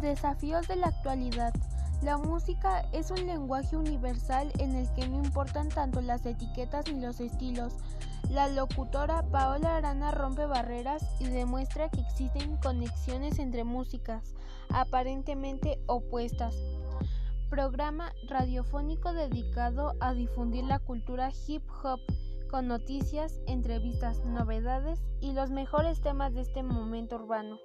Desafíos de la actualidad. La música es un lenguaje universal en el que no importan tanto las etiquetas ni los estilos. La locutora Paola Arana rompe barreras y demuestra que existen conexiones entre músicas aparentemente opuestas. Programa radiofónico dedicado a difundir la cultura hip hop con noticias, entrevistas, novedades y los mejores temas de este momento urbano.